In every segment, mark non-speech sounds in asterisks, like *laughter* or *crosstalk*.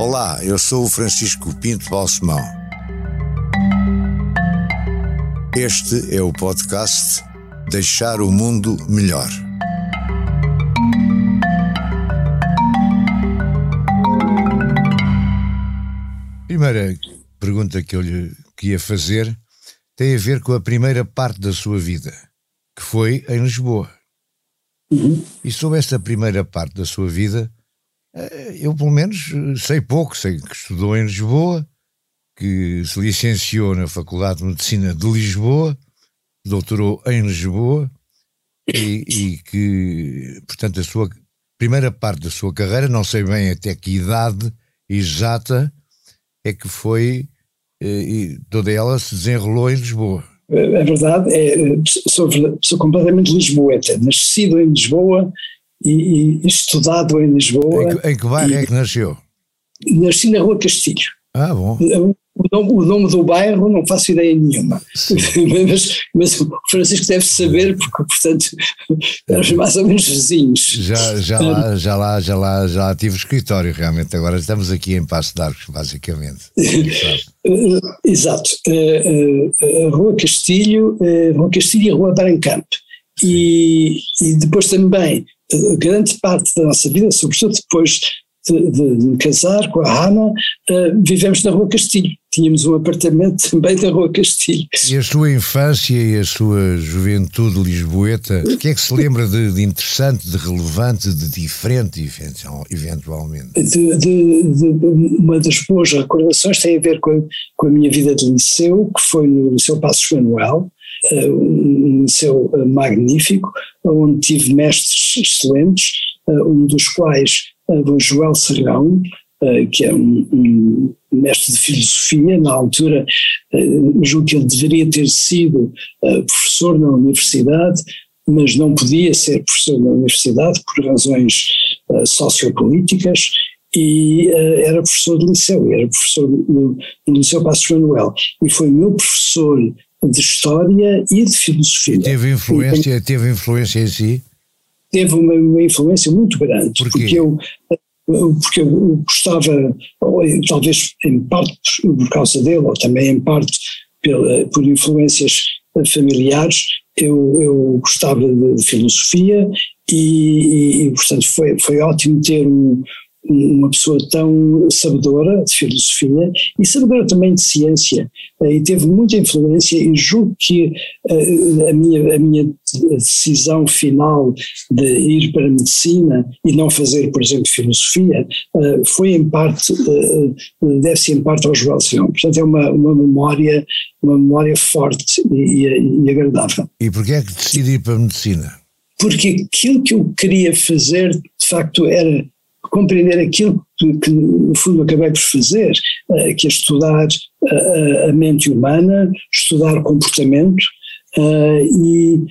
Olá, eu sou o Francisco Pinto Balsemão. Este é o podcast Deixar o Mundo Melhor. Primeira pergunta que eu lhe queria fazer tem a ver com a primeira parte da sua vida, que foi em Lisboa. Uhum. E sobre esta primeira parte da sua vida, eu pelo menos sei pouco, sei que estudou em Lisboa, que se licenciou na Faculdade de Medicina de Lisboa, doutorou em Lisboa e, e, que, portanto, a sua primeira parte da sua carreira, não sei bem até que idade exata, é que foi, eh, e toda ela se desenrolou em Lisboa. É verdade, é, sou, sou completamente lisboeta, nascido em Lisboa e, e estudado em Lisboa. Em que, em que bairro é que nasceu? Nasci na Rua Castilho. Ah, bom. O nome, o nome, do bairro não faço ideia nenhuma, *laughs* mas, mas, o Francisco deve saber porque, portanto, éramos mais ou menos vizinhos. Já, já, lá, já, lá, já, lá, já tive escritório realmente, agora estamos aqui em Passo de Arcos, basicamente. *laughs* Exato, a Rua Castilho, Rua Castilho e a Rua Barancamp. E, e depois também, grande parte da nossa vida, sobretudo depois de, de, de casar com a Ana, uh, vivemos na Rua Castilho. Tínhamos um apartamento *laughs* também na Rua Castilho. E a sua infância e a sua juventude lisboeta, o que é que se lembra de, de interessante, de relevante, de diferente, eventualmente? De, uma das boas recordações tem a ver com a, com a minha vida de liceu, que foi no Liceu Passos Manuel, um liceu uh, magnífico, onde tive mestres excelentes, um dos quais do Joel Sergão, eh, que é um, um, mestre de filosofia, na altura uh, julgo que ele deveria ter sido uh, professor na universidade, mas não podia ser professor na universidade por razões uh, sociopolíticas e era professor de liceu, era professor no, no Liceu Passos Manuel. E foi meu professor de História e de Filosofia. Teve influência, e, teve influência em si? teve uma, uma influência muito grande, Por porque eu porque eu gostava, talvez em parte por causa dele, ou também em parte pela, por influências familiares, eu, eu gostava de filosofia e, e, portanto foi, foi ótimo ter um, uma pessoa tão sabedora de filosofia e sabedora também de ciência eh, e teve muita influência e julgo que eh, a minha, a minha decisão final de ir para a medicina e não fazer, por exemplo, filosofia eh, foi em parte, deve-se em parte ao Joel Seão. Portanto é uma, uma memória uma memória forte e, e agradável. E porquê é que decidi ir para a medicina? Porque aquilo que eu queria fazer, de facto, era compreender aquilo que, que, no fundo acabei por fazer, uh, que é estudar uh, a mente humana, estudar comportamento uh, e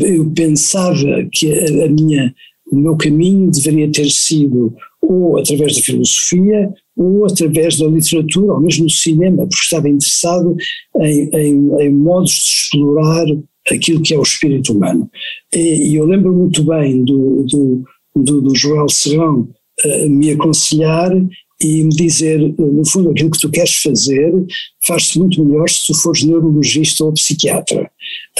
eu pensava que a, a, minha, o meu caminho deveria ter sido ou através da filosofia ou através da literatura ou mesmo do cinema, porque estava interessado em, em, em modos de explorar aquilo que é o espírito humano. E eu lembro muito bem do, do, do, do Joel Serrão, me aconselhar e me dizer, no fundo, aquilo que tu queres fazer faz-se muito melhor se tu fores neurologista ou psiquiatra.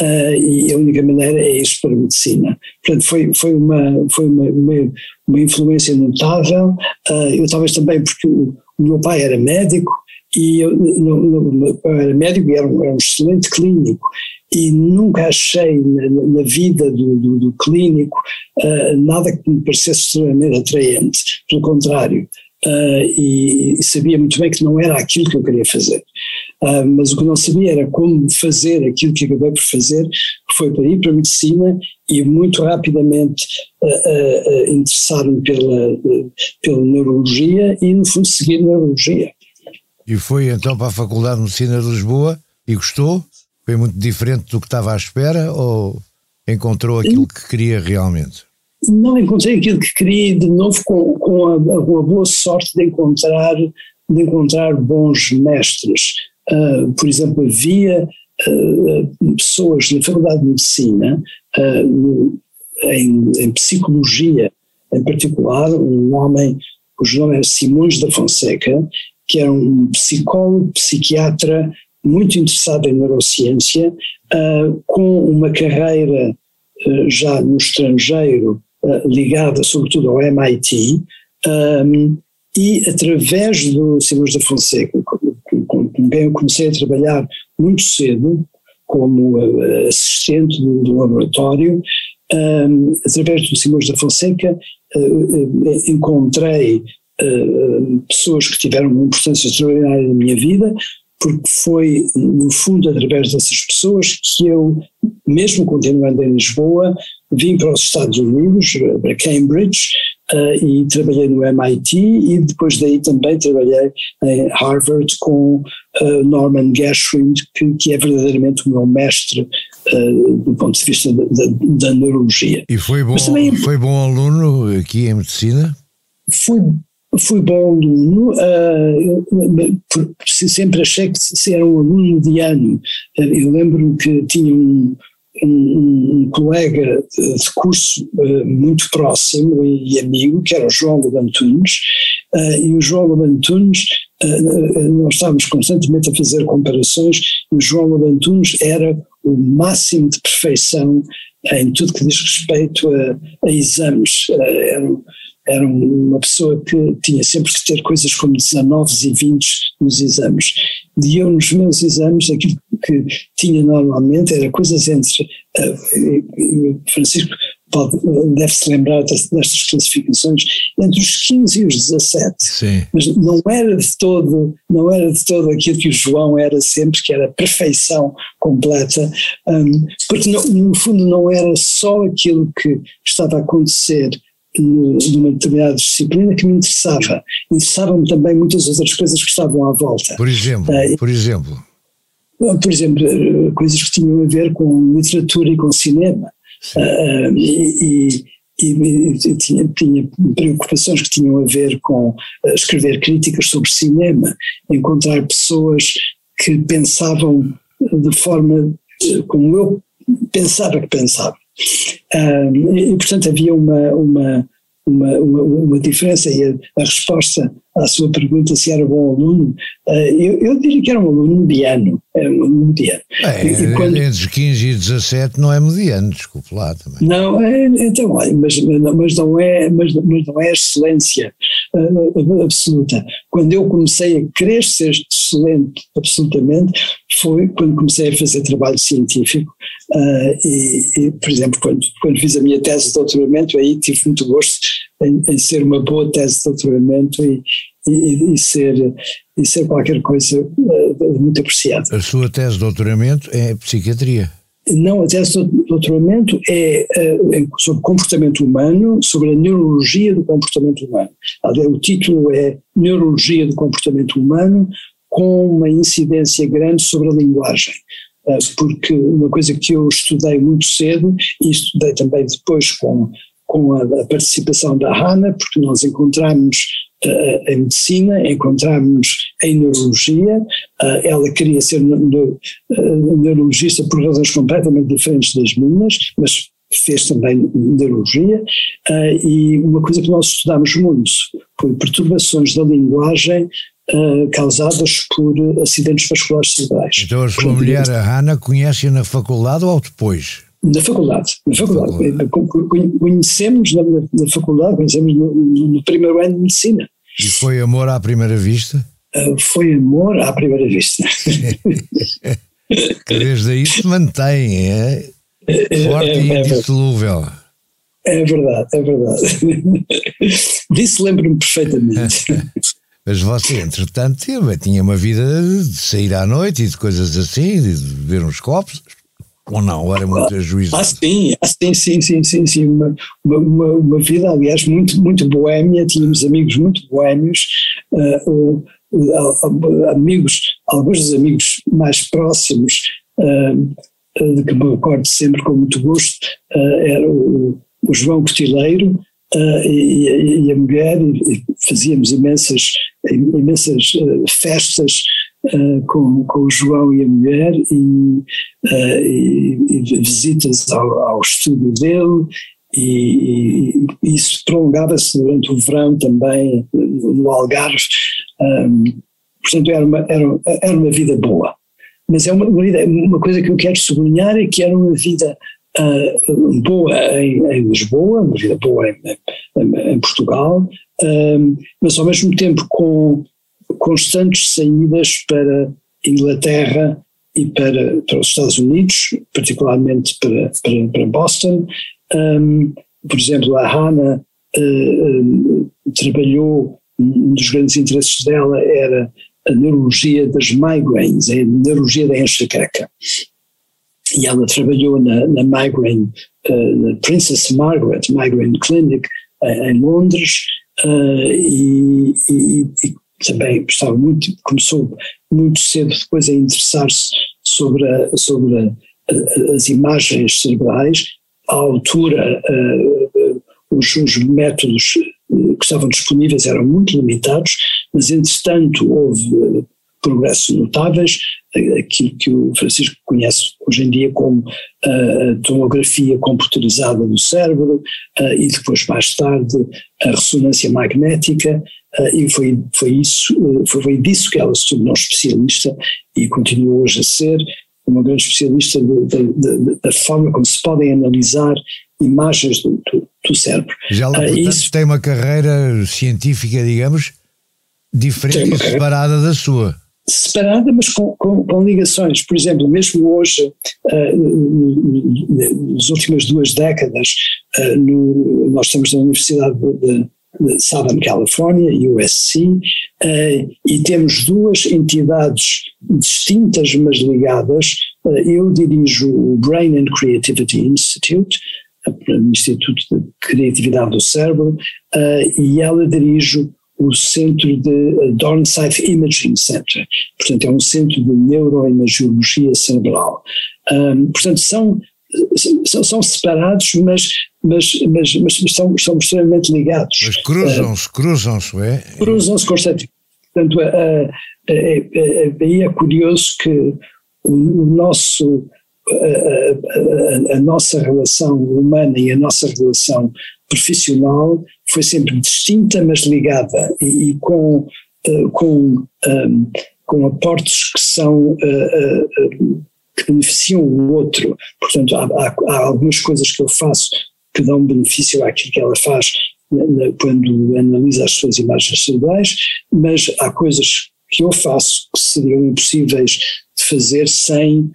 Uh, e a única maneira é ir para a medicina. Portanto, foi, foi, uma, foi uma, uma, uma influência notável. Uh, eu talvez também porque o, o, meu pai era médico e eu, no, no, era médico e era um, era um excelente clínico e nunca achei na, na vida do, do, do clínico uh, nada que me parecesse extremamente atraente, pelo contrário, uh, e, e, sabia muito bem que não era aquilo que eu queria fazer. Uh, mas o que não sabia era como fazer aquilo que acabei por fazer, que foi para ir para a medicina e muito rapidamente interessar-me pela, pela neurologia e, no fundo, seguir neurologia. E foi então para a Faculdade de Medicina de Lisboa e gostou? Foi muito diferente do que estava à espera ou encontrou aquilo que queria realmente? Não encontrei aquilo que queria, de novo, com, com, a, com a boa sorte de encontrar, de encontrar bons mestres. Uh, por exemplo, havia uh, pessoas na Faculdade de Medicina, uh, em, em, psicologia em particular, um homem cujo nome era Simões da Fonseca, que era um psicólogo, psiquiatra muito interessado em neurociência, uh, com uma carreira uh, já no estrangeiro uh, ligada sobretudo ao MIT, um, e através do Simões da Fonseca, com, quem eu comecei a trabalhar muito cedo, como assistente do, do laboratório, um, através do Simões da Fonseca, encontrei pessoas que tiveram uma importância extraordinária na minha vida, porque foi, no fundo, através dessas pessoas que eu, mesmo continuando em Lisboa, vim para os Estados Unidos, para Cambridge, uh, e trabalhei no MIT, e depois daí também trabalhei em Harvard com uh, Norman Geschwind, que, que, é verdadeiramente o meu mestre uh, do ponto de vista da, da, da neurologia. E foi bom, também, foi bom aluno aqui em medicina? Fui fui bom aluno, uh, sempre achei que era um aluno mediano. Uh, eu lembro que tinha um, um, um colega de curso uh, muito próximo e, amigo, que era o João Lobantunes, uh, e o João Lobantunes, uh, nós estávamos constantemente a fazer comparações, e o João Lobantunes era o máximo de perfeição em tudo que diz respeito a, a exames. Era, era uma pessoa que tinha sempre que ter coisas como 19 e 20 nos exames. E eu, nos meus exames, aquilo que tinha normalmente era coisas entre. Uh, Francisco deve-se lembrar destas classificações entre os 15 e os 17. Sim. Mas não era de todo, não era de todo aquilo que o João era sempre, que era perfeição completa, um, porque no, no fundo não era só aquilo que estava a acontecer numa determinada disciplina que me interessava. Interessavam-me também muitas outras coisas que estavam à volta. Por exemplo, uh, por exemplo? Por exemplo, eh, coisas que tinham a ver com literatura e com cinema. Uh, e, e, e, tinha, tinha, preocupações que tinham a ver com escrever críticas sobre cinema, encontrar pessoas que pensavam de forma como eu pensava que pensava e, portanto, havia uma, uma, uma, uma, diferença e a, a, resposta à sua pergunta se era bom aluno, uh, eu, eu, diria que era um aluno mediano, era um aluno mediano. É, e, quando, entre os 15 e 17 não é mediano, desculpe lá também. Não, é, então, mas, mas, não é, mas, mas não é excelência uh, absoluta. Quando eu comecei a querer ser excelente absolutamente, foi quando comecei a fazer trabalho científico uh, e, e, por exemplo, quando, quando fiz a minha tese de doutoramento, aí tive muito gosto em, em ser uma boa tese de doutoramento e, e, e, ser, e ser qualquer coisa uh, muito apreciada. A sua tese de doutoramento é psiquiatria? Não, a tese de doutoramento é, é sobre comportamento humano, sobre a neurologia do comportamento humano. O título é Neurologia do Comportamento Humano, com uma incidência grande sobre a linguagem. Uh, porque uma coisa que eu estudei muito cedo, e estudei também depois com com a, a participação da Hannah, porque nós encontramos uh, em medicina, encontramos em neurologia, uh, ela queria ser neurologista por razões completamente diferentes das minhas, mas fez também neurologia, e uma coisa que nós estudamos muito foi perturbações da linguagem Uh, causadas por acidentes vasculares cerebrais. Então a sua mulher, a Hannah, conhece-a na faculdade ou depois? Na faculdade, na faculdade. Conhecemos na, na, faculdade, conhecemos no, no, primeiro ano de medicina. E foi amor à primeira vista? Uh, foi amor à primeira vista. *laughs* Desde aí se mantém, é? Forte é, é, e indissolúvel. É verdade, é verdade. *laughs* Disso lembro-me perfeitamente. *laughs* Mas você, entretanto, tinha uma vida de sair à noite e de coisas assim, de beber uns copos. Ou não, era muito ajuizado? Ah, sim, ah, sim, sim, sim, sim, sim. Uma, uma, uma, vida, aliás, muito, muito boémia, tínhamos amigos muito boémios, uh, uh, amigos, alguns dos amigos mais próximos, uh, de que me recordo sempre com muito gosto, era o, o João Cotileiro, Uh, e, e, a mulher, e fazíamos imensas, imensas uh, festas uh, com, com o João e a mulher e, e, e visitas ao, ao, estúdio dele e, isso prolongava-se durante o verão também no Algarve. Um, portanto, era uma, era, era uma vida boa. Mas é uma, uma coisa que eu quero sublinhar é que era uma vida uh, boa em, em, Lisboa, uma vida boa em, em, em Portugal, um, mas ao mesmo tempo com constantes saídas para Inglaterra e para, para os Estados Unidos, particularmente para, para, para Boston. Um, por exemplo, a Hannah uh, trabalhou, um dos grandes interesses dela era a neurologia das migraines, a neurologia da enxaqueca. E ela trabalhou na, na migraine, uh, na Princess Margaret Migraine Clinic, uh, em Londres, e, e, e também estava muito, começou muito cedo depois a interessar-se sobre, a, sobre a, as imagens cerebrais, à altura uh, os, os, métodos que estavam disponíveis eram muito limitados, mas entretanto houve progressos notáveis, aquilo que o Francisco conhece hoje em dia como a tomografia computerizada do cérebro e depois mais tarde a ressonância magnética e foi, foi, isso, foi, foi disso que ela se tornou especialista e continua hoje a ser uma grande especialista da forma como se podem analisar imagens do, do, do cérebro. Já lá, portanto, isso, tem uma carreira científica, digamos, diferente e separada da sua separada, mas com, com, com, ligações. Por exemplo, mesmo hoje, uh, nas últimas duas décadas, uh, no, nós estamos na Universidade de, de Southern California, USC, uh, e temos duas entidades distintas, mas ligadas. eu dirijo o Brain and Creativity Institute, o Instituto de Criatividade do Cérebro, e ela dirige o centro de Dornsife Imaging Center, portanto é um centro de neuroimagiologia cerebral. Um, portanto são, são, são, separados, mas, mas, mas, mas são, são extremamente ligados. Mas cruzam-se, uh, cruzam-se, é? Cruzam-se constantemente. Portanto, aí é curioso que o nosso a, a, a, nossa relação humana e a nossa relação profissional foi sempre distinta, mas ligada e, e com, uh, com, um, com aportes que são uh, uh, que beneficiam o outro. Portanto, há, há, há, algumas coisas que eu faço que dão benefício àquilo que ela faz quando analisa as suas imagens cerebrais, mas há coisas que eu faço que seriam impossíveis de fazer sem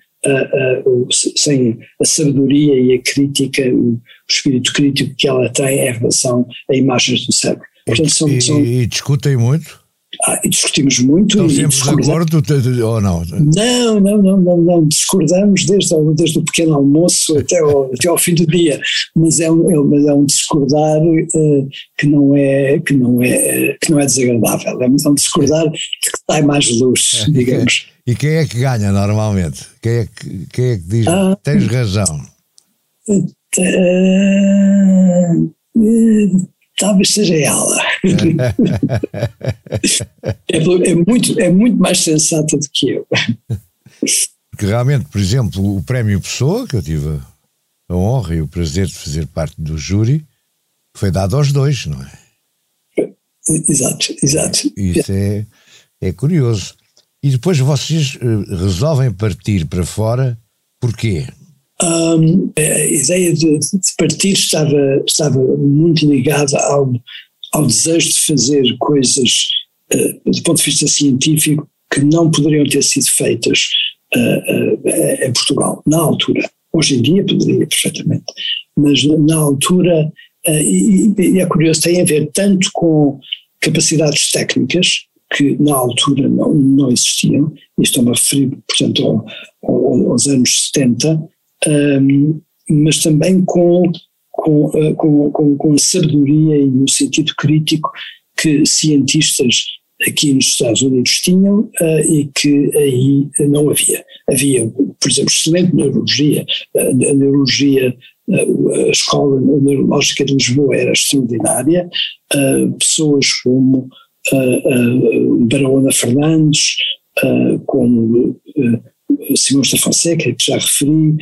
sem a sabedoria e a crítica, o, espírito crítico que ela tem em relação a imagens do cérebro. Portanto, são, e, são, e discutem muito? Ah, discutimos muito. Estão sempre de acordo ou não? Não, não, não, não, não. discordamos desde, desde o pequeno almoço até ao, até ao fim do dia, mas é um, é, é um discordar uh, que, não é, que, não é, que não é desagradável, é um discordar que sai mais luz, digamos. *laughs* E quem é que ganha normalmente? Quem é que, quem é que diz ah, tens razão? Uh, talvez seja ela. *laughs* é, é, muito, é muito mais sensata do que eu. Porque realmente, por exemplo, o Prémio Pessoa, que eu tive a honra e o prazer de fazer parte do júri, foi dado aos dois, não é? Exato, exato. Isso é, é curioso. E depois vocês eh, resolvem partir para fora, porquê? Um, a ideia de, de, partir estava, estava muito ligada ao, ao desejo de fazer coisas uh, do ponto de vista científico que não poderiam ter sido feitas uh, uh, em Portugal, na altura. Hoje em dia poderia perfeitamente, mas na altura, e, e é curioso, tem a ver tanto com capacidades técnicas, que na altura não, não existiam, e estou-me a referir, portanto, ao, ao, aos anos 70, um, mas também com, com, uh, com, com, a sabedoria e o sentido crítico que cientistas aqui nos Estados Unidos tinham uh, e que aí não havia. Havia, por exemplo, excelente neurologia, a neurologia a escola neurológica de Lisboa era extraordinária, pessoas como uh, Barona Fernandes, como Simões da Fonseca, que já referi,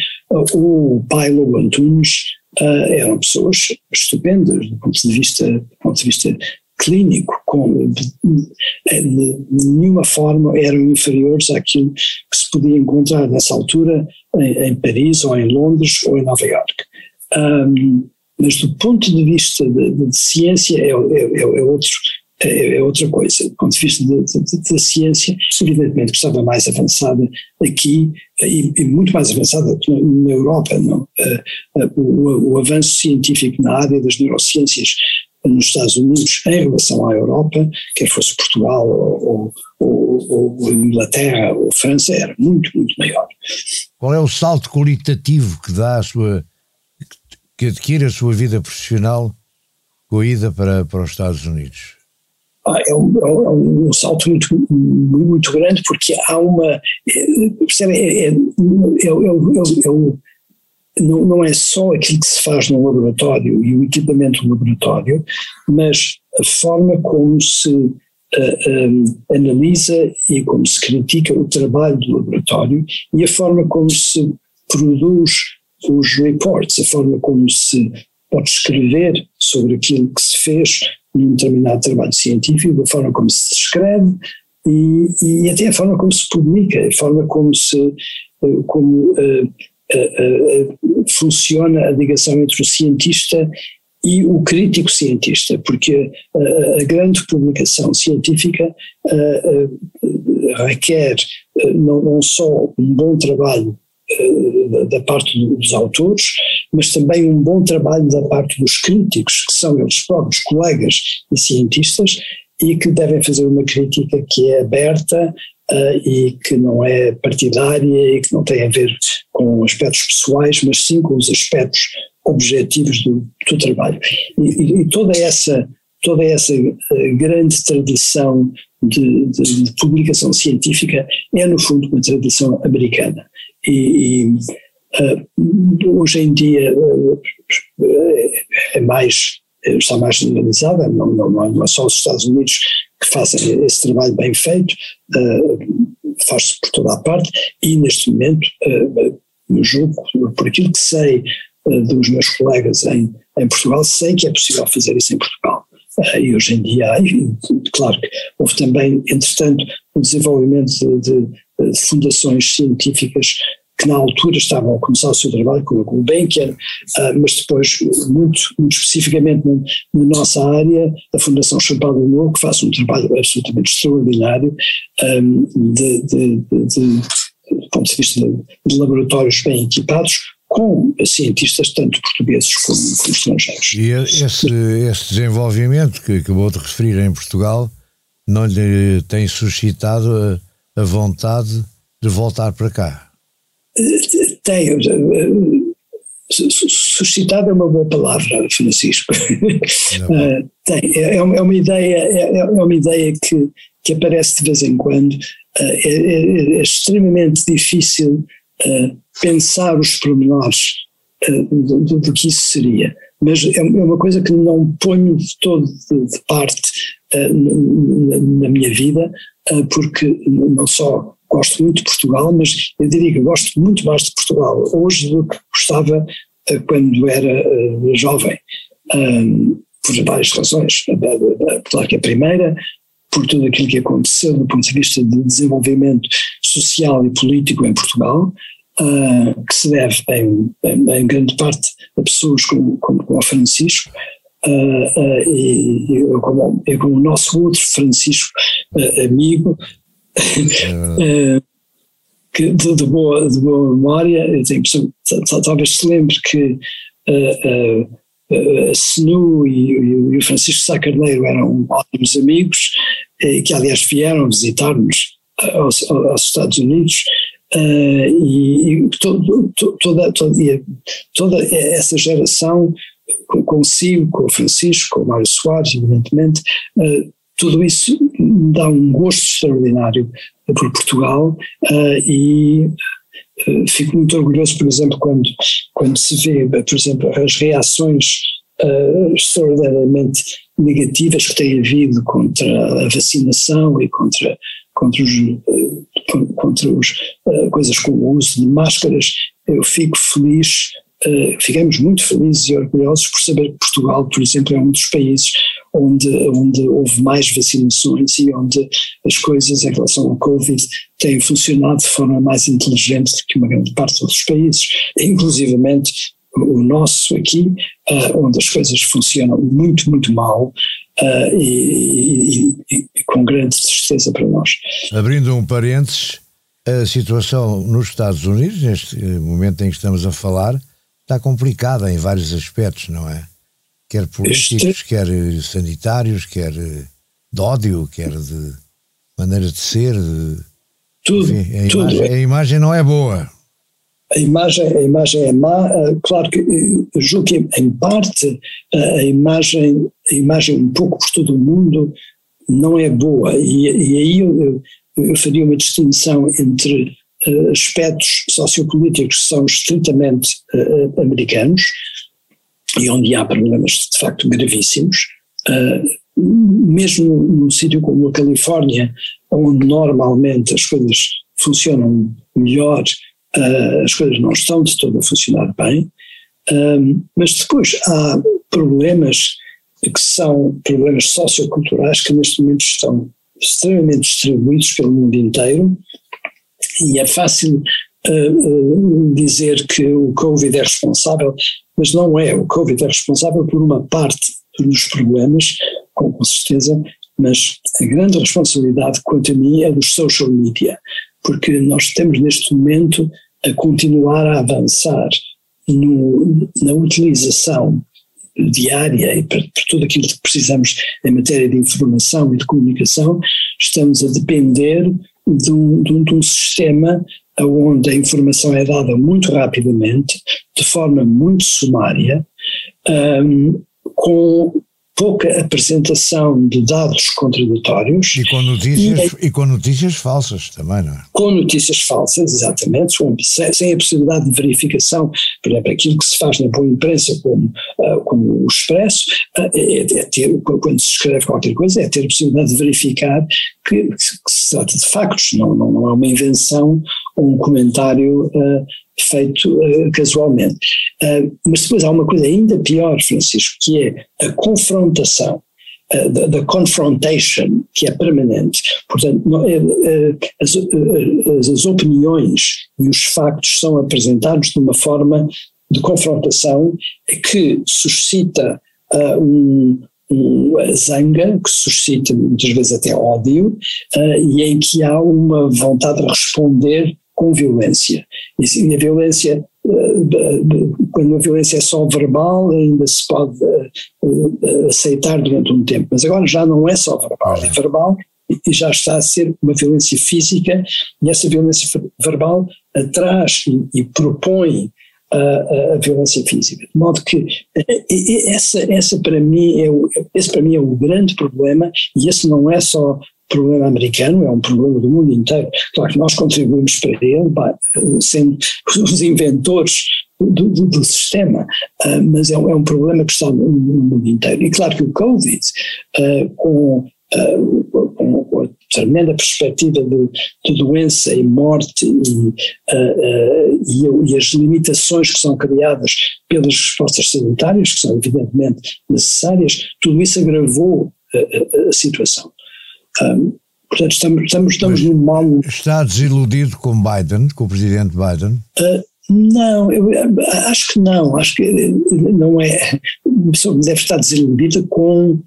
o Pailo Antunes, eram pessoas estupendas do ponto de vista, do ponto de vista clínico, com, de, de, nenhuma forma eram inferiores àquilo que se podia encontrar nessa altura em, em Paris ou em Londres ou em Nova York. Um, mas do ponto de vista de, de ciência é, é, é, outro, é, é, outra coisa. Do ponto de vista da ciência, evidentemente que estava mais avançada aqui e, e muito mais avançada na, na Europa. Não? O, o, avanço científico na área das neurociências nos Estados Unidos em relação à Europa, quer fosse Portugal ou, ou, ou, Inglaterra ou França, era muito, muito maior. Qual é o salto qualitativo que dá a sua, que adquire a sua vida profissional com a ida para, para os Estados Unidos? É, um, é um, salto muito, muito grande porque há uma, percebe, é, é, é, é, é, não, não é só aquilo que se faz no laboratório e o equipamento do laboratório, mas a forma como se uh, um, analisa e como se critica o trabalho do laboratório e a forma como se produz os reports, a forma como se pode escrever sobre aquilo que se fez num determinado trabalho científico, a forma como se escreve e, e até a forma como se publica, a forma como se uh, como uh, funciona a ligação entre o cientista e o crítico cientista, porque a, a grande publicação científica requer não, não, só um bom trabalho da parte dos autores, mas também um bom trabalho da parte dos críticos, que são eles próprios colegas e cientistas, e que devem fazer uma crítica que é aberta uh, e que não é partidária e que não tem a ver com aspectos pessoais, mas sim com os aspectos objetivos do, do trabalho. E, e, toda essa toda essa uh, grande tradição de, de, de, publicação científica é no fundo uma tradição americana e, e uh, hoje em dia uh, é mais está mais generalizada, não, não, não é só os Estados Unidos que fazem esse trabalho bem feito, uh, faz-se por toda a parte e neste momento, julgo, por aquilo que sei dos meus colegas em, em Portugal, sei que é possível fazer isso em Portugal. E hoje em dia, claro que houve também, entretanto, o desenvolvimento de, de, de fundações científicas que na altura estavam a começar o seu trabalho com o Gulbenkian, uh, mas depois, muito, muito especificamente na, nossa área, a Fundação Novo, que faz um trabalho absolutamente extraordinário um, de, de, de, de, ponto de vista de, laboratórios bem equipados, com cientistas tanto portugueses como, como estrangeiros. E esse, esse desenvolvimento que acabou de referir em Portugal não lhe tem suscitado a, a vontade de voltar para cá? Tem, suscitado é uma boa palavra, Francisco. uh, tem, é, é, uma ideia, é, é, uma ideia que, que aparece de vez em quando. É, é, é, extremamente difícil pensar os pormenores do, do, do, que isso seria. Mas é uma coisa que não ponho de todo de, de parte na, na, minha vida, porque não só gosto muito de Portugal, mas eu diria que gosto muito mais de Portugal hoje do que gostava uh, quando era uh, jovem, por várias razões. Claro que a primeira, por tudo aquilo que aconteceu do ponto de vista de desenvolvimento social e político em Portugal, uh, que se deve em, em, em, grande parte a pessoas como, como, como o Francisco, Uh, uh, e, e como, como, o nosso outro Francisco uh, amigo, é que de, de, boa, de boa memória, talvez se lembre que uh, uh, a Senu e, e, o Francisco Sá Carneiro eram ótimos amigos, e que aliás vieram visitar-nos aos, aos, Estados Unidos. Uh, e, e todo, toda, toda, toda essa geração consigo, com o Francisco, com o Mário Soares, evidentemente, uh, tudo isso dá um gosto extraordinário por Portugal uh, e uh, fico muito orgulhoso, por exemplo, quando, quando se vê, por exemplo, as reações uh, extraordinariamente negativas que têm havido contra a vacinação e contra, contra, os, contra os, coisas como o uso de máscaras, eu fico feliz uh, ficamos muito felizes e orgulhosos por saber que Portugal, por exemplo, é um dos países onde, onde houve mais vacinações e onde as coisas em relação ao Covid têm funcionado de forma mais inteligente do que uma grande parte dos outros países, inclusivamente o nosso aqui, uh, onde as coisas funcionam muito, muito mal uh, e, e, e, com grande tristeza para nós. Abrindo um parênteses, a situação nos Estados Unidos, neste momento em que estamos a falar, está complicada em vários aspectos, não é? Quer políticos, quer sanitários, quer de ódio, quer de maneira de ser. De... Tudo, Enfim, a, tudo. Imagem, a imagem não é boa a imagem, a imagem é má, eh, claro que eh, julgo que em parte eh, a imagem, a imagem um pouco por todo o mundo não é boa e, e aí eu, eu, faria uma distinção entre aspectos sociopolíticos são estritamente uh, americanos e onde há problemas de facto gravíssimos, uh, mesmo num sítio como a Califórnia, onde normalmente as coisas funcionam melhor as coisas não estão de todo a funcionar bem, mas depois há problemas que são problemas socioculturais que neste momento estão extremamente distribuídos pelo mundo inteiro e é fácil uh, uh, dizer que o Covid é responsável, mas não é. O Covid é responsável por uma parte dos problemas, com, com certeza, mas a grande responsabilidade, quanto a mim, é dos social media porque nós temos neste momento a continuar a avançar no, na utilização diária e para, para, tudo aquilo que precisamos em matéria de informação e de comunicação, estamos a depender de um, de um, de um sistema onde a informação é dada muito rapidamente, de forma muito sumária, um, com pouca apresentação de dados contraditórios. E com notícias, e, e com notícias falsas também, não é? Com notícias falsas, exatamente, sem, sem, a possibilidade de verificação, por exemplo, aquilo que se faz na boa imprensa, como, uh, como o Expresso, uh, é, é, ter, quando se escreve qualquer coisa, é ter a possibilidade de verificar que, que se trata de factos, não, não, não é uma invenção ou um comentário uh, feito uh, casualmente. Uh, mas depois há uma coisa ainda pior, Francisco, que é a confrontação. Uh, the, confrontation, que é permanente. Portanto, não, as, as, opiniões e os factos são apresentados de uma forma de confrontação que suscita um, um, zanga, que suscita muitas vezes até ódio, e em que há uma vontade de responder com violência. E a violência, eh, quando a violência é só verbal, ainda se pode eh, eh, aceitar durante um tempo, mas agora já não é só verbal, é verbal e já está a ser uma violência física, e essa violência verbal atrás e, e propõe a, a, violência física. De modo que essa, essa para mim é o, esse para mim é o grande problema, e esse não é só problema americano, é um problema do mundo inteiro. Claro que nós contribuímos para ele, sendo os inventores do, do, do sistema, uh, mas é um, é um, problema que está no, mundo inteiro. E claro que o Covid, uh, com, uh, com, a tremenda perspectiva de, de doença e morte e, e, e, as limitações que são criadas pelas respostas sanitárias, que são evidentemente necessárias, tudo isso agravou a, a situação. Um, portanto, estamos, estamos, estamos num mal. Está desiludido com Biden, com o presidente Biden? Uh, não, eu acho que não, acho que não é. A pessoa deve estar desiludida com,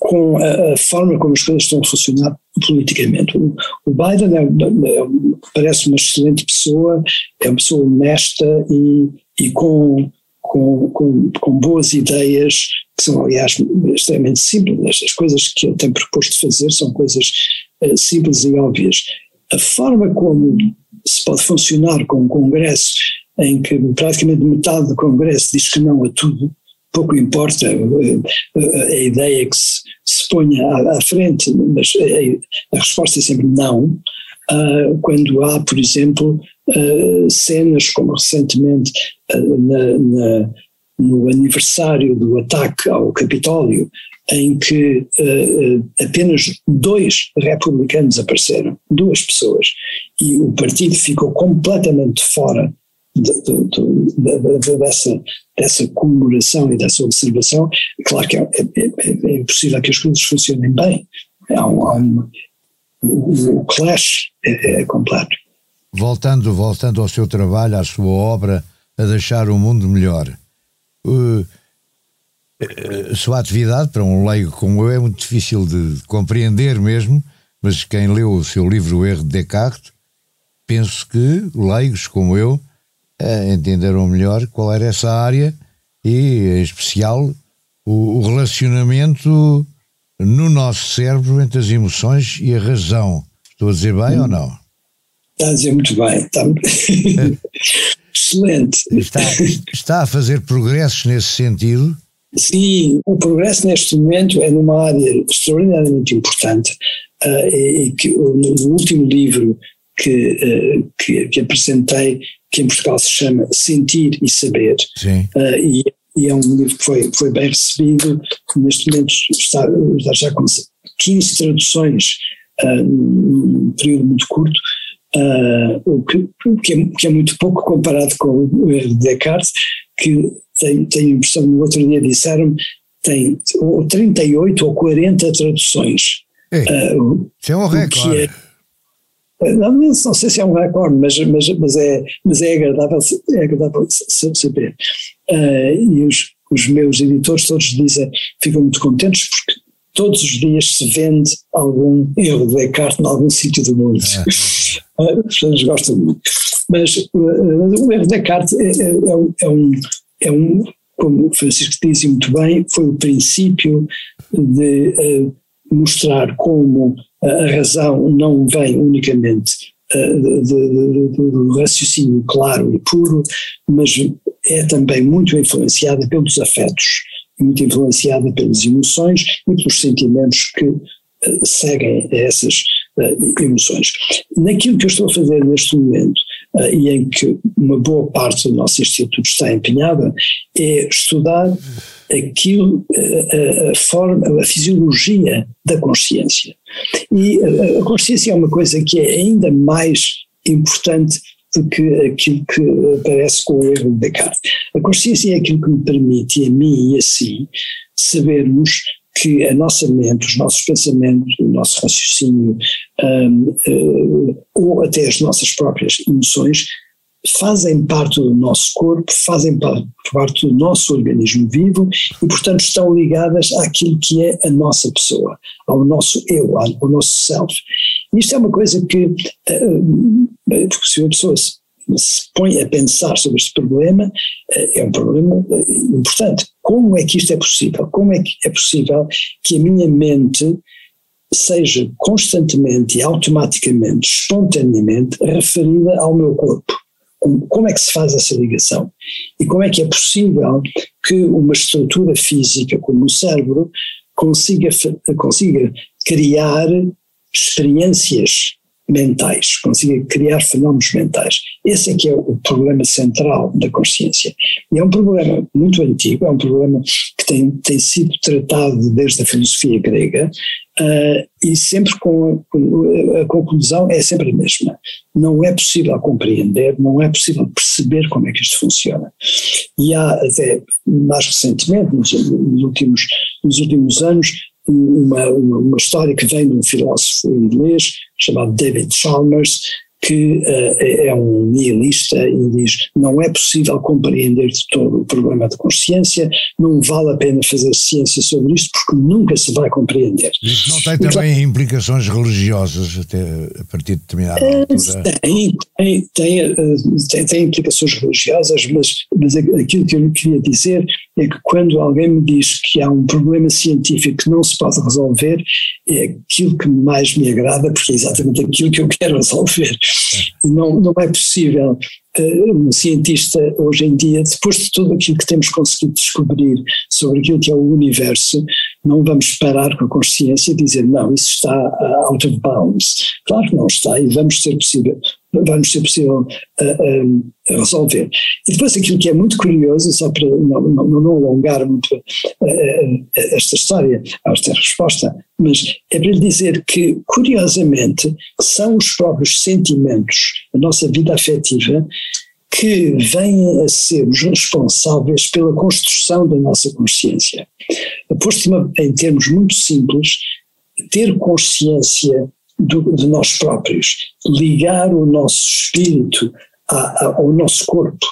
com a, a, forma como as coisas estão a funcionar politicamente. O, o Biden é, é, parece uma excelente pessoa, é uma pessoa honesta e, e com, com, com, com boas ideias que são, aliás, extremamente simples. As coisas que ele tem proposto fazer são coisas uh, simples e óbvias. A forma como se pode funcionar com um Congresso em que praticamente metade do Congresso diz que não a tudo, pouco importa a, a, a ideia que se, se ponha à, à frente, mas a, a, resposta é sempre não. Uh, quando há, por exemplo, uh, cenas como recentemente uh, na, na no aniversário do ataque ao Capitólio, em que uh, apenas dois republicanos apareceram, duas pessoas, e o partido ficou completamente fora de, de, de, dessa, dessa comemoração e dessa observação, claro que é, é, é, é impossível que as coisas funcionem bem. Há um, há um, o, o clash é, é completo. Voltando, voltando ao seu trabalho, à sua obra, a deixar o mundo melhor. Uh, a sua atividade, para um leigo como eu, é muito difícil de compreender mesmo, mas quem leu o seu livro O Erro de Descartes, penso que leigos como eu uh, entenderam melhor qual era essa área e, em especial, o, o relacionamento no nosso cérebro entre as emoções e a razão. Estou a dizer bem hum. ou não? Está a dizer muito bem. Está... *laughs* Excelente. Está, está a fazer progressos nesse sentido? Sim, o progresso neste momento é numa área extraordinariamente importante uh, e, que no, último livro que, uh, que, que, apresentei, que em Portugal se chama Sentir e Saber, uh, e, e, é um livro que foi, foi bem recebido, neste momento está, está já com 15 traduções num período muito curto, Uh, o que, que, é, que, é, muito pouco comparado com o erro de Descartes, que tenho, tenho a impressão, no outro dia disseram tem ou 38 ou 40 traduções. Ei, uh, é um recorde. É, não, não, sei se é um recorde, mas, mas, mas, é, mas é agradável, é agradável saber. Uh, e os, os meus editores todos dizem, ficam muito contentes porque todos os dias se vende algum erro de Descartes em algum sítio do mundo. É. *laughs* As pessoas gostam muito. Mas uh, o erro de Descartes é, é, é, um, é um, como o Francisco disse muito bem, foi o princípio de uh, mostrar como a razão não vem unicamente uh, do raciocínio claro e puro, mas é também muito influenciada pelos afetos muito influenciada pelas emoções e pelos sentimentos que uh, seguem essas uh, emoções. Naquilo que eu estou a fazer neste momento, uh, e em que uma boa parte do nosso instituto está empenhada, é estudar aquilo, a, forma, a fisiologia da consciência. E a consciência é uma coisa que é ainda mais importante do que aquilo que aparece com o erro de Descartes. A consciência é aquilo que me permite, a mim e a si, sabermos que a nossa mente, os nossos pensamentos, o nosso raciocínio, um, uh, ou até as nossas próprias emoções, fazem parte do nosso corpo, fazem parte do nosso organismo vivo e, portanto, estão ligadas àquilo que é a nossa pessoa, ao nosso eu, ao nosso self. Isto é uma coisa que, uh, se uma pessoa se, põe a pensar sobre este problema, uh, é um problema importante. Como é que isto é possível? Como é que é possível que a minha mente seja constantemente e automaticamente, espontaneamente referida ao meu corpo? Como é que se faz essa ligação? E como é que é possível que uma estrutura física como o cérebro consiga, consiga criar experiências mentais, consiga criar fenómenos mentais. Esse é que é o problema central da consciência. E é um problema muito antigo, é um problema que tem, tem sido tratado desde a filosofia grega, uh, e sempre com, com a, conclusão é sempre a mesma. Não é possível compreender, não é possível perceber como é que isto funciona. E há até mais recentemente, nos, nos últimos, nos últimos anos, uma, uma, uma, história que vem de um filósofo inglês chamado David Chalmers, que uh, é um nihilista e diz não é possível compreender de todo o problema da consciência, não vale a pena fazer ciência sobre isto porque nunca se vai compreender. Isso não tem também claro, implicações religiosas até a partir de determinada uh, altura? Tem, tem, tem, uh, tem, tem, implicações religiosas, mas, mas aquilo que eu queria dizer é que quando alguém me diz que há um problema científico que não se pode resolver, é aquilo que mais me agrada, porque é exatamente aquilo que eu quero resolver. Não, não é possível um cientista hoje em dia, depois de tudo aquilo que temos conseguido descobrir sobre aquilo que é o universo, não vamos parar com a consciência e dizer não, isso está uh, out of bounds. Claro que não está e vamos ser possível, vamos ser possível uh, resolver. E depois aquilo que é muito curioso, só para não, não, não alongar muito uh, esta história, esta resposta, mas é para lhe dizer que, curiosamente, são os próprios sentimentos, a nossa vida afetiva, que vêm a ser os responsáveis pela construção da nossa consciência. Posto em termos muito simples, ter consciência do, de nós próprios, ligar o nosso espírito a, a, ao nosso corpo,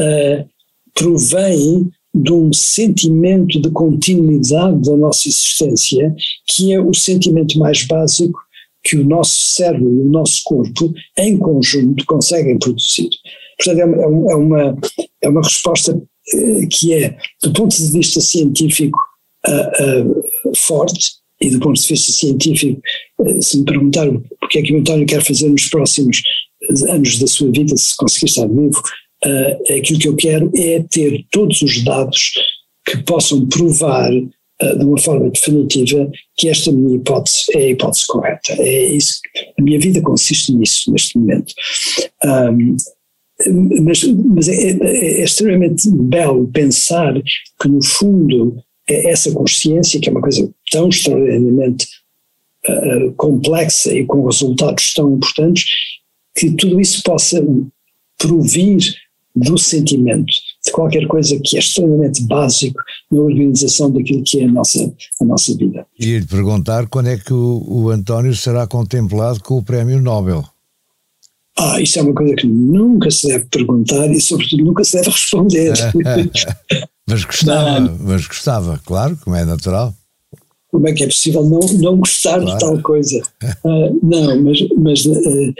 uh, provém de um sentimento de continuidade da nossa existência, que é o sentimento mais básico que o nosso cérebro e o nosso corpo, em conjunto, conseguem produzir. Portanto, é uma, é uma, é uma resposta uh, que é, do ponto de vista científico, uh, uh, forte, e do ponto de vista científico, se me perguntar o que é que o António quer fazer nos próximos anos da sua vida, se conseguir estar vivo, uh, aquilo que eu quero é ter todos os dados que possam provar uh, de uma forma definitiva que esta minha hipótese é a hipótese correta. É isso, a minha vida consiste nisso neste momento. Um, mas, mas é, é, é, extremamente belo pensar que, no fundo, essa consciência, que é uma coisa tão extraordinariamente uh, complexa e com resultados tão importantes, que tudo isso possa provir do sentimento, de qualquer coisa que é extremamente básico na organização daquilo que é a nossa, a nossa vida. E lhe perguntar quando é que o, o António será contemplado com o Prémio Nobel. Ah, isso é uma coisa que nunca se deve perguntar e, sobretudo, nunca se deve *laughs* responder. *laughs* mas gostava, não. mas gostava, claro, como é natural. Como é que é possível não, não gostar claro. de tal coisa? Uh, *laughs* não, mas, mas uh,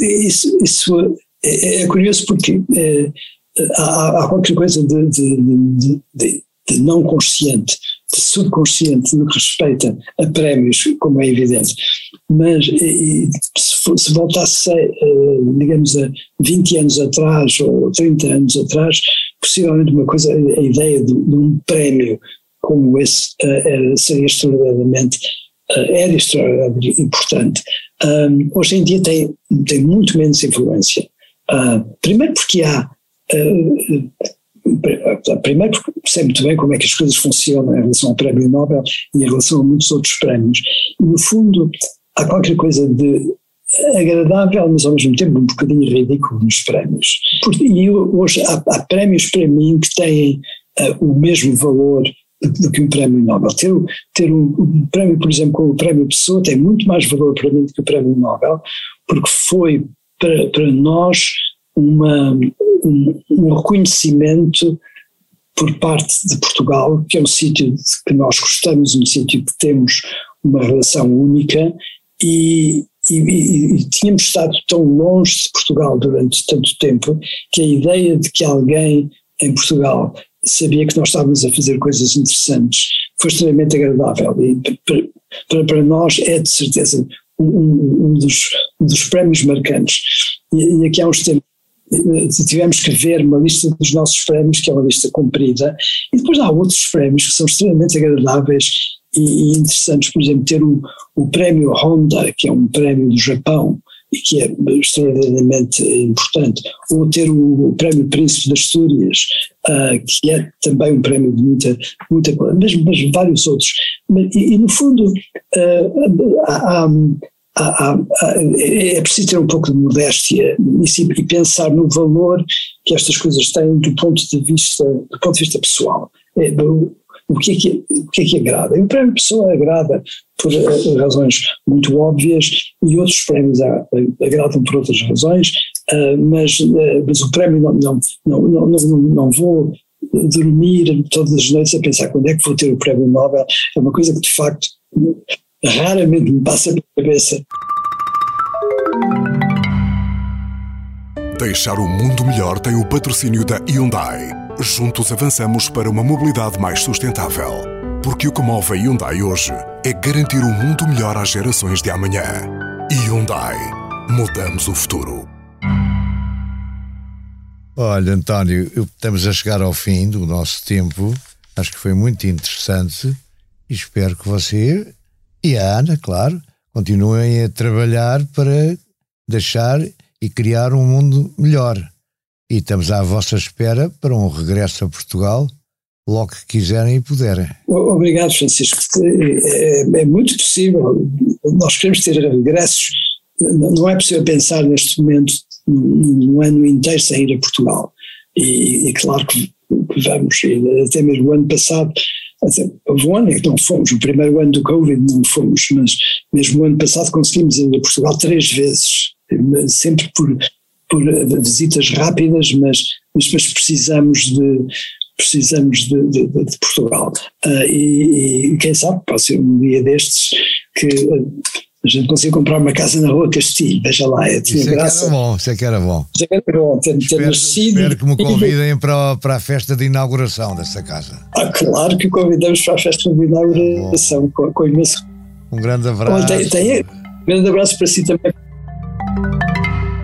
isso, isso é, é, curioso porque é, há, há, qualquer coisa de, de, de, de, não consciente, de subconsciente no que respeita a prémios, como é evidente. Mas e, se, se, voltasse, digamos, a 20 anos atrás ou 30 anos atrás, possivelmente uma coisa, a ideia de, de um prémio como esse era, seria extraordinariamente era extraordinariamente importante. Um, hoje em dia tem, tem muito menos influência. Uh, primeiro porque há. Uh, primeiro porque sei muito bem como é que as coisas funcionam em relação ao Prémio Nobel e em relação a muitos outros prémios. No fundo, há qualquer coisa de agradável, mas ao mesmo tempo um bocadinho ridículo nos prémios. E hoje há, há prémios para mim que têm uh, o mesmo valor do que um prémio Nobel. Ter, ter um, um, prémio, por exemplo, como o prémio Pessoa tem muito mais valor para mim do que o prémio Nobel, porque foi para, para nós uma, um, um, reconhecimento por parte de Portugal, que é um sítio que nós gostamos, um sítio que temos uma relação única e, e, e, tínhamos estado tão longe de Portugal durante tanto tempo que a ideia de que alguém em Portugal sabia que nós estávamos a fazer coisas interessantes foi extremamente agradável e para, para nós é de certeza um, um, dos, um dos prémios marcantes. E, e, aqui há uns tempos eh, tivemos que ver uma lista dos nossos prémios, que é uma lista comprida, e depois há outros prémios que são extremamente agradáveis e, interessantes, por exemplo, ter o, o prémio Honda, que é um prémio do Japão, e que é extraordinariamente importante, ou ter o Prémio Príncipe das Astúrias, uh, que é também um prémio de muita, muita coisa, mas, mas vários outros. E, e no fundo, uh, há, há, há, é preciso ter um pouco de modéstia e, e, pensar no valor que estas coisas têm do ponto de vista, do ponto de vista pessoal. É, o que é que, o que, é que agrada? E o prémio pessoa agrada por uh, razões muito óbvias e outros prémios agradam por outras razões, uh, mas, uh, mas o prémio não, não, não, não, não, não vou dormir todas as noites a pensar quando é que vou ter o prémio Nobel, é uma coisa que de facto raramente me passa pela cabeça. Deixar o mundo melhor tem o patrocínio da Hyundai. Juntos avançamos para uma mobilidade mais sustentável. Porque o que move a Hyundai hoje é garantir um mundo melhor às gerações de amanhã. Hyundai. Mudamos o futuro. Olha, António, estamos a chegar ao fim do nosso tempo. Acho que foi muito interessante e espero que você e a Ana, claro, continuem a trabalhar para deixar e criar um mundo melhor. E estamos à vossa espera para um regresso a Portugal logo que quiserem e puderem. Obrigado, Francisco. É, é, muito possível. Nós queremos ter regressos. Não é possível pensar neste momento um ano inteiro sem ir a Portugal. E, e claro que, que vamos, até mesmo o ano passado, houve um ano em que não fomos, o primeiro ano do Covid não fomos, mas mesmo o ano passado conseguimos ir a Portugal três vezes, sempre por, por visitas rápidas, mas, mas, mas precisamos de precisamos de, de, de Portugal. Uh, e, e, quem sabe, pode ser um dia destes que a gente consiga comprar uma casa na rua Castilho, veja lá, é tinha isso graça. É que era bom, isso é que era bom. Isso é que era bom, ter, ter espero, nascido. Espero que me convidem para, para a festa de inauguração dessa casa. Ah, claro que convidamos para a festa de inauguração, tá com, com imenso. Um grande abraço. tem, tem, um grande abraço para si também.